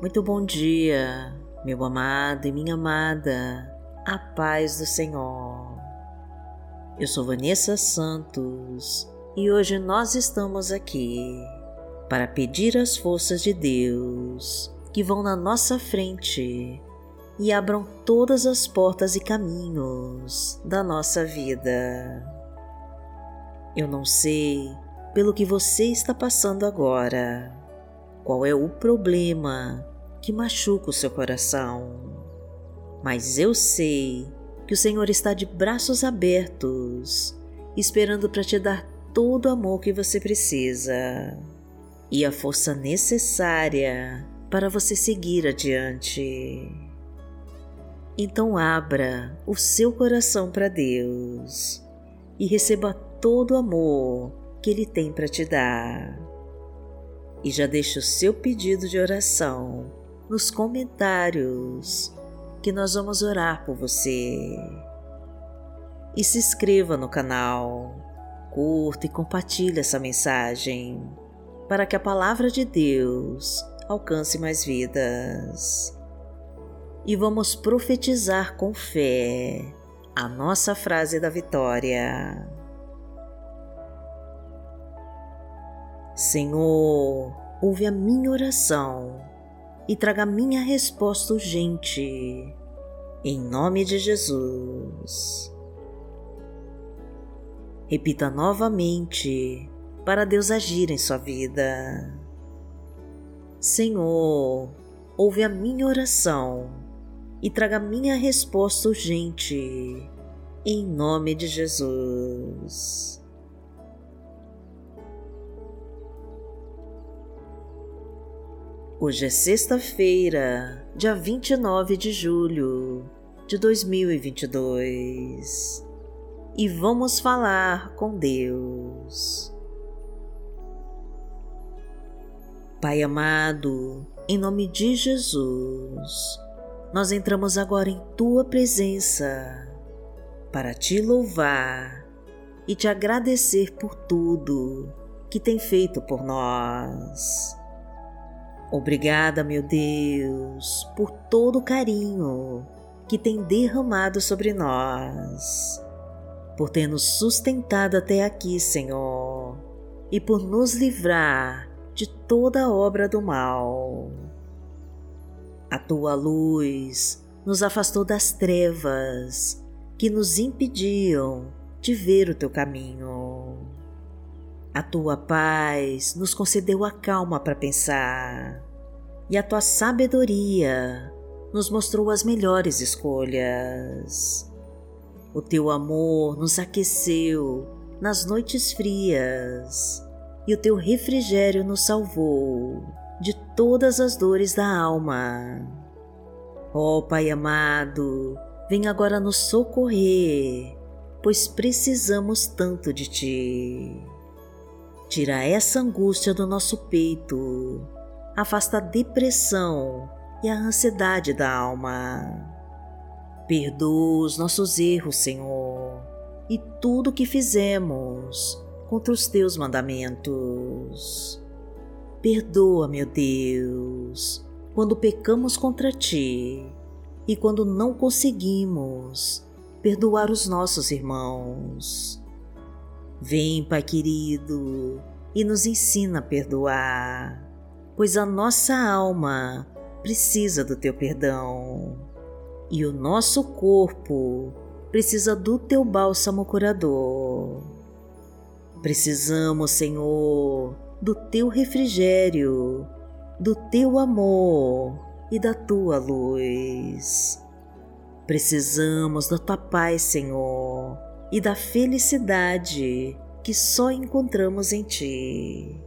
Muito bom dia, meu amado e minha amada, a paz do Senhor. Eu sou Vanessa Santos e hoje nós estamos aqui para pedir as forças de Deus que vão na nossa frente e abram todas as portas e caminhos da nossa vida. Eu não sei pelo que você está passando agora qual é o problema que machuca o seu coração. Mas eu sei que o Senhor está de braços abertos, esperando para te dar todo o amor que você precisa e a força necessária para você seguir adiante. Então abra o seu coração para Deus e receba todo o amor que Ele tem para te dar e já deixe o seu pedido de oração nos comentários que nós vamos orar por você. E se inscreva no canal, curta e compartilhe essa mensagem para que a palavra de Deus alcance mais vidas. E vamos profetizar com fé a nossa frase da vitória. Senhor, ouve a minha oração e traga minha resposta urgente. Em nome de Jesus. Repita novamente para Deus agir em sua vida. Senhor, ouve a minha oração e traga minha resposta urgente. Em nome de Jesus. Hoje é sexta-feira, dia 29 de julho de 2022 e vamos falar com Deus. Pai amado, em nome de Jesus, nós entramos agora em tua presença para te louvar e te agradecer por tudo que tem feito por nós. Obrigada, meu Deus, por todo o carinho que tem derramado sobre nós, por ter nos sustentado até aqui, Senhor, e por nos livrar de toda obra do mal. A tua luz nos afastou das trevas que nos impediam de ver o teu caminho. A tua paz nos concedeu a calma para pensar, e a tua sabedoria nos mostrou as melhores escolhas. O teu amor nos aqueceu nas noites frias, e o teu refrigério nos salvou de todas as dores da alma. Ó oh, Pai amado, vem agora nos socorrer, pois precisamos tanto de Ti. Tira essa angústia do nosso peito, afasta a depressão e a ansiedade da alma. Perdoa os nossos erros, Senhor, e tudo o que fizemos contra os teus mandamentos. Perdoa, meu Deus, quando pecamos contra ti e quando não conseguimos perdoar os nossos irmãos. Vem, Pai querido, e nos ensina a perdoar, pois a nossa alma precisa do teu perdão e o nosso corpo precisa do teu bálsamo curador. Precisamos, Senhor, do teu refrigério, do teu amor e da tua luz. Precisamos da tua paz, Senhor e da felicidade que só encontramos em Ti,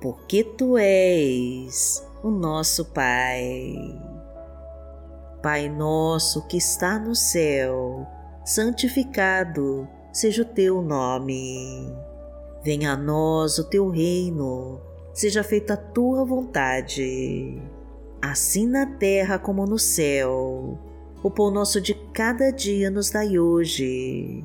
porque Tu és o nosso Pai. Pai nosso que está no céu, santificado seja o Teu nome. Venha a nós o Teu reino, seja feita a Tua vontade, assim na terra como no céu. O pão nosso de cada dia nos dai hoje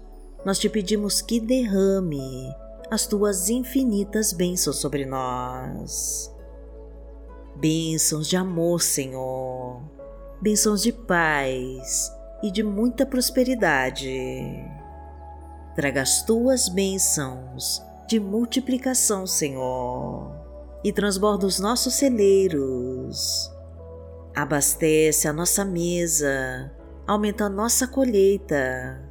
nós te pedimos que derrame as tuas infinitas bênçãos sobre nós bênçãos de amor, Senhor, bênçãos de paz e de muita prosperidade. Traga as tuas bênçãos de multiplicação, Senhor, e transborda os nossos celeiros. Abastece a nossa mesa, aumenta a nossa colheita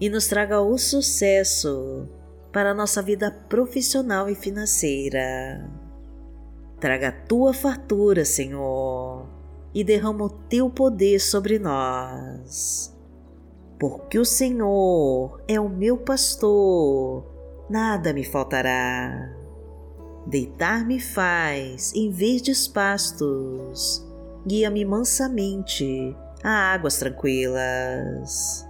e nos traga o sucesso para a nossa vida profissional e financeira. Traga a tua fartura, Senhor, e derrama o teu poder sobre nós. Porque o Senhor é o meu pastor, nada me faltará. Deitar-me faz em verdes pastos, guia-me mansamente a águas tranquilas.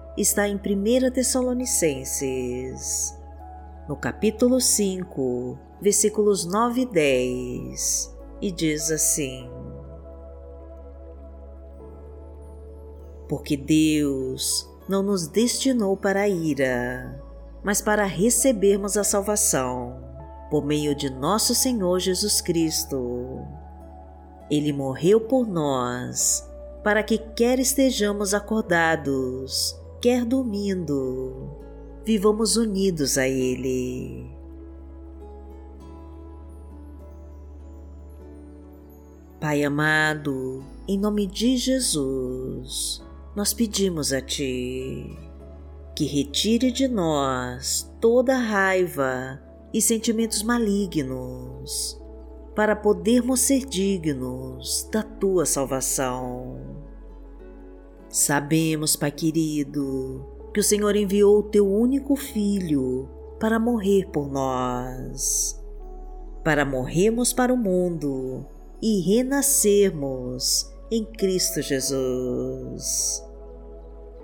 está em 1 Tessalonicenses, no capítulo 5, versículos 9 e 10, e diz assim: Porque Deus não nos destinou para a ira, mas para recebermos a salvação por meio de nosso Senhor Jesus Cristo. Ele morreu por nós, para que quer estejamos acordados, quer dormindo, vivamos unidos a Ele. Pai amado, em nome de Jesus, nós pedimos a Ti que retire de nós toda raiva e sentimentos malignos, para podermos ser dignos da Tua salvação. Sabemos, Pai querido, que o Senhor enviou o Teu único Filho para morrer por nós, para morrermos para o mundo e renascermos em Cristo Jesus.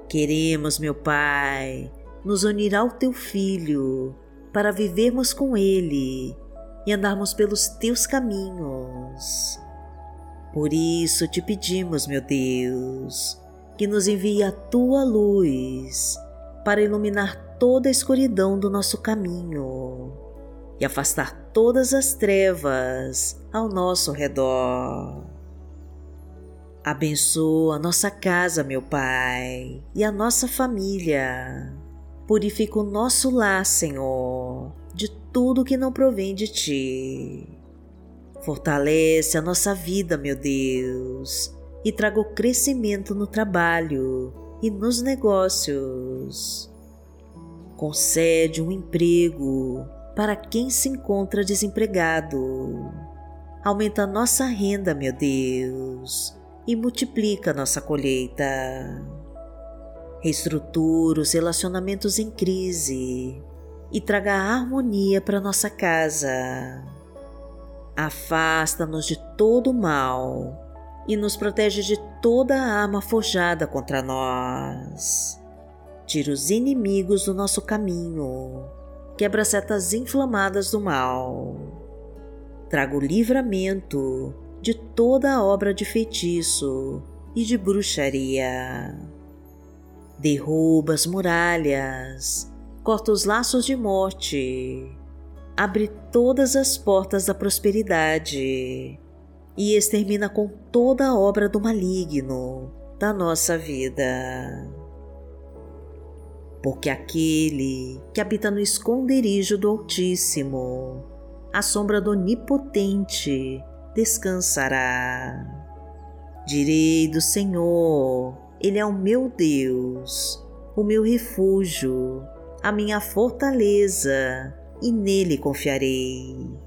Queremos, meu Pai, nos unir ao Teu Filho para vivermos com Ele e andarmos pelos Teus caminhos. Por isso te pedimos, meu Deus, que nos envie a Tua luz para iluminar toda a escuridão do nosso caminho e afastar todas as trevas ao nosso redor. Abençoa nossa casa, meu Pai, e a nossa família. Purifica o nosso lar, Senhor, de tudo que não provém de Ti. Fortalece a nossa vida, meu Deus, e traga o crescimento no trabalho e nos negócios. Concede um emprego para quem se encontra desempregado. Aumenta nossa renda, meu Deus, e multiplica nossa colheita. Reestrutura os relacionamentos em crise e traga harmonia para nossa casa. Afasta-nos de todo o mal e nos protege de toda arma forjada contra nós. Tira os inimigos do nosso caminho quebra setas inflamadas do mal. Traga o livramento de toda a obra de feitiço e de bruxaria. Derruba as muralhas, corta os laços de morte, abre todas as portas da prosperidade e extermina com toda a obra do maligno da nossa vida. Porque aquele que habita no esconderijo do Altíssimo, a sombra do Onipotente, descansará. Direi do Senhor, Ele é o meu Deus, o meu refúgio, a minha fortaleza, e nele confiarei.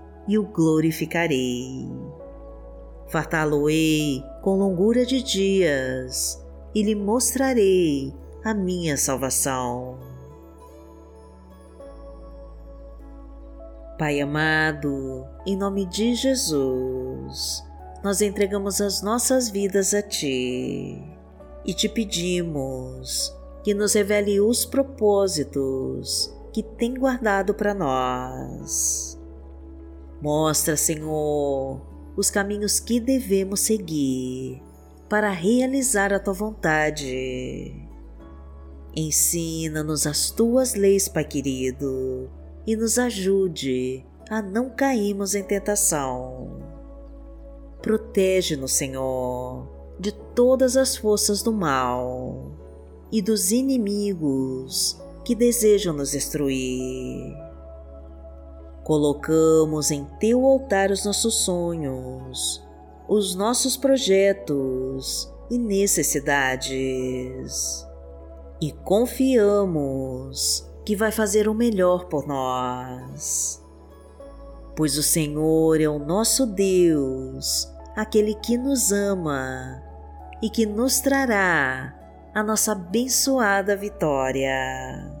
e o glorificarei fartá-lo-ei com longura de dias e lhe mostrarei a minha salvação. Pai amado, em nome de Jesus, nós entregamos as nossas vidas a Ti e te pedimos que nos revele os propósitos que tem guardado para nós. Mostra, Senhor, os caminhos que devemos seguir para realizar a tua vontade. Ensina-nos as tuas leis, Pai querido, e nos ajude a não cairmos em tentação. Protege-nos, Senhor, de todas as forças do mal e dos inimigos que desejam nos destruir Colocamos em teu altar os nossos sonhos, os nossos projetos e necessidades. E confiamos que vai fazer o melhor por nós. Pois o Senhor é o nosso Deus, aquele que nos ama e que nos trará a nossa abençoada vitória.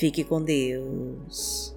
Fique com Deus.